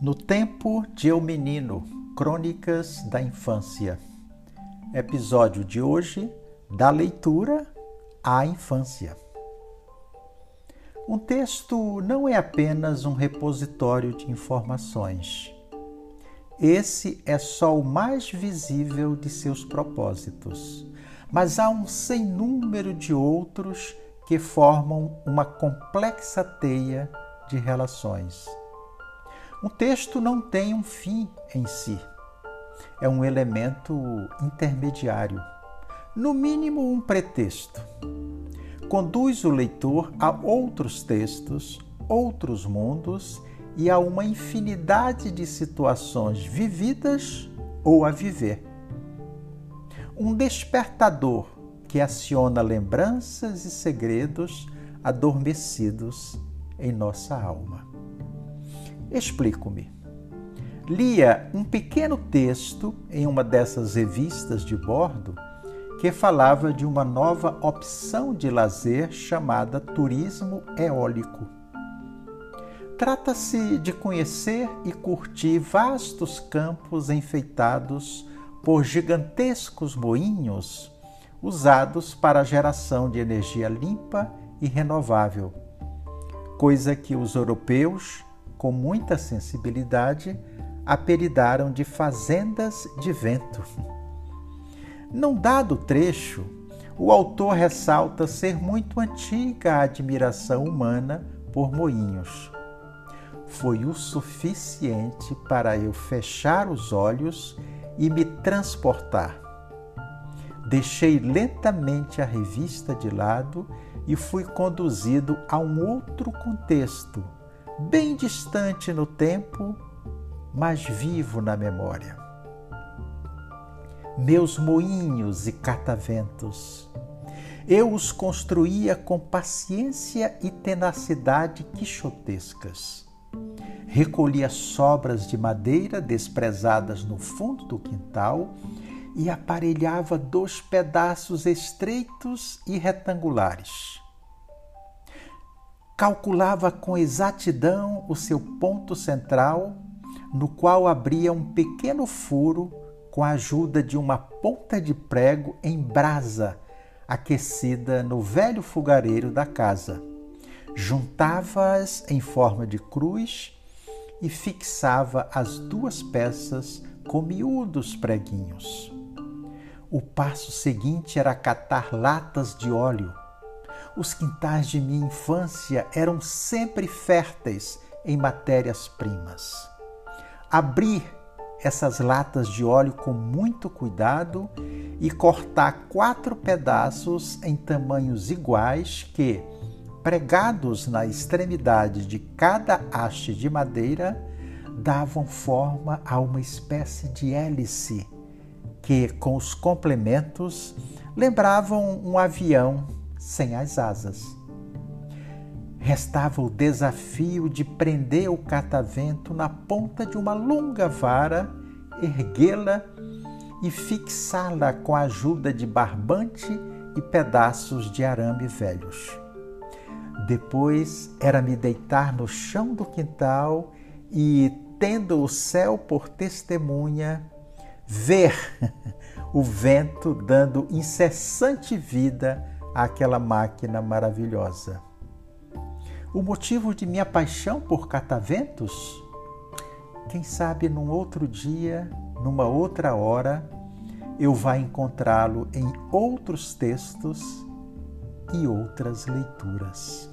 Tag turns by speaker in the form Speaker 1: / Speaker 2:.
Speaker 1: No tempo de Eu Menino, Crônicas da Infância. Episódio de hoje: Da leitura à infância. Um texto não é apenas um repositório de informações. Esse é só o mais visível de seus propósitos, mas há um sem número de outros que formam uma complexa teia de relações. Um texto não tem um fim em si. É um elemento intermediário, no mínimo um pretexto. Conduz o leitor a outros textos, outros mundos e a uma infinidade de situações vividas ou a viver. Um despertador que aciona lembranças e segredos adormecidos em nossa alma. Explico-me. Lia um pequeno texto em uma dessas revistas de bordo que falava de uma nova opção de lazer chamada turismo eólico. Trata-se de conhecer e curtir vastos campos enfeitados por gigantescos moinhos usados para a geração de energia limpa e renovável, coisa que os europeus, com muita sensibilidade, apelidaram de fazendas de vento. Num dado trecho, o autor ressalta ser muito antiga a admiração humana por moinhos. Foi o suficiente para eu fechar os olhos e me transportar Deixei lentamente a revista de lado e fui conduzido a um outro contexto, bem distante no tempo, mas vivo na memória. Meus moinhos e cataventos, eu os construía com paciência e tenacidade quixotescas. Recolhia sobras de madeira desprezadas no fundo do quintal e aparelhava dois pedaços estreitos e retangulares. Calculava com exatidão o seu ponto central, no qual abria um pequeno furo com a ajuda de uma ponta de prego em brasa aquecida no velho fogareiro da casa. Juntava-as em forma de cruz e fixava as duas peças com miúdos preguinhos. O passo seguinte era catar latas de óleo. Os quintais de minha infância eram sempre férteis em matérias-primas. Abrir essas latas de óleo com muito cuidado e cortar quatro pedaços em tamanhos iguais que, pregados na extremidade de cada haste de madeira, davam forma a uma espécie de hélice que, com os complementos, lembravam um avião sem as asas. Restava o desafio de prender o catavento na ponta de uma longa vara, erguê-la e fixá-la com a ajuda de barbante e pedaços de arame velhos. Depois era me deitar no chão do quintal e, tendo o céu por testemunha, ver o vento dando incessante vida àquela máquina maravilhosa. O motivo de minha paixão por cataventos? Quem sabe num outro dia, numa outra hora, eu vá encontrá-lo em outros textos e outras leituras.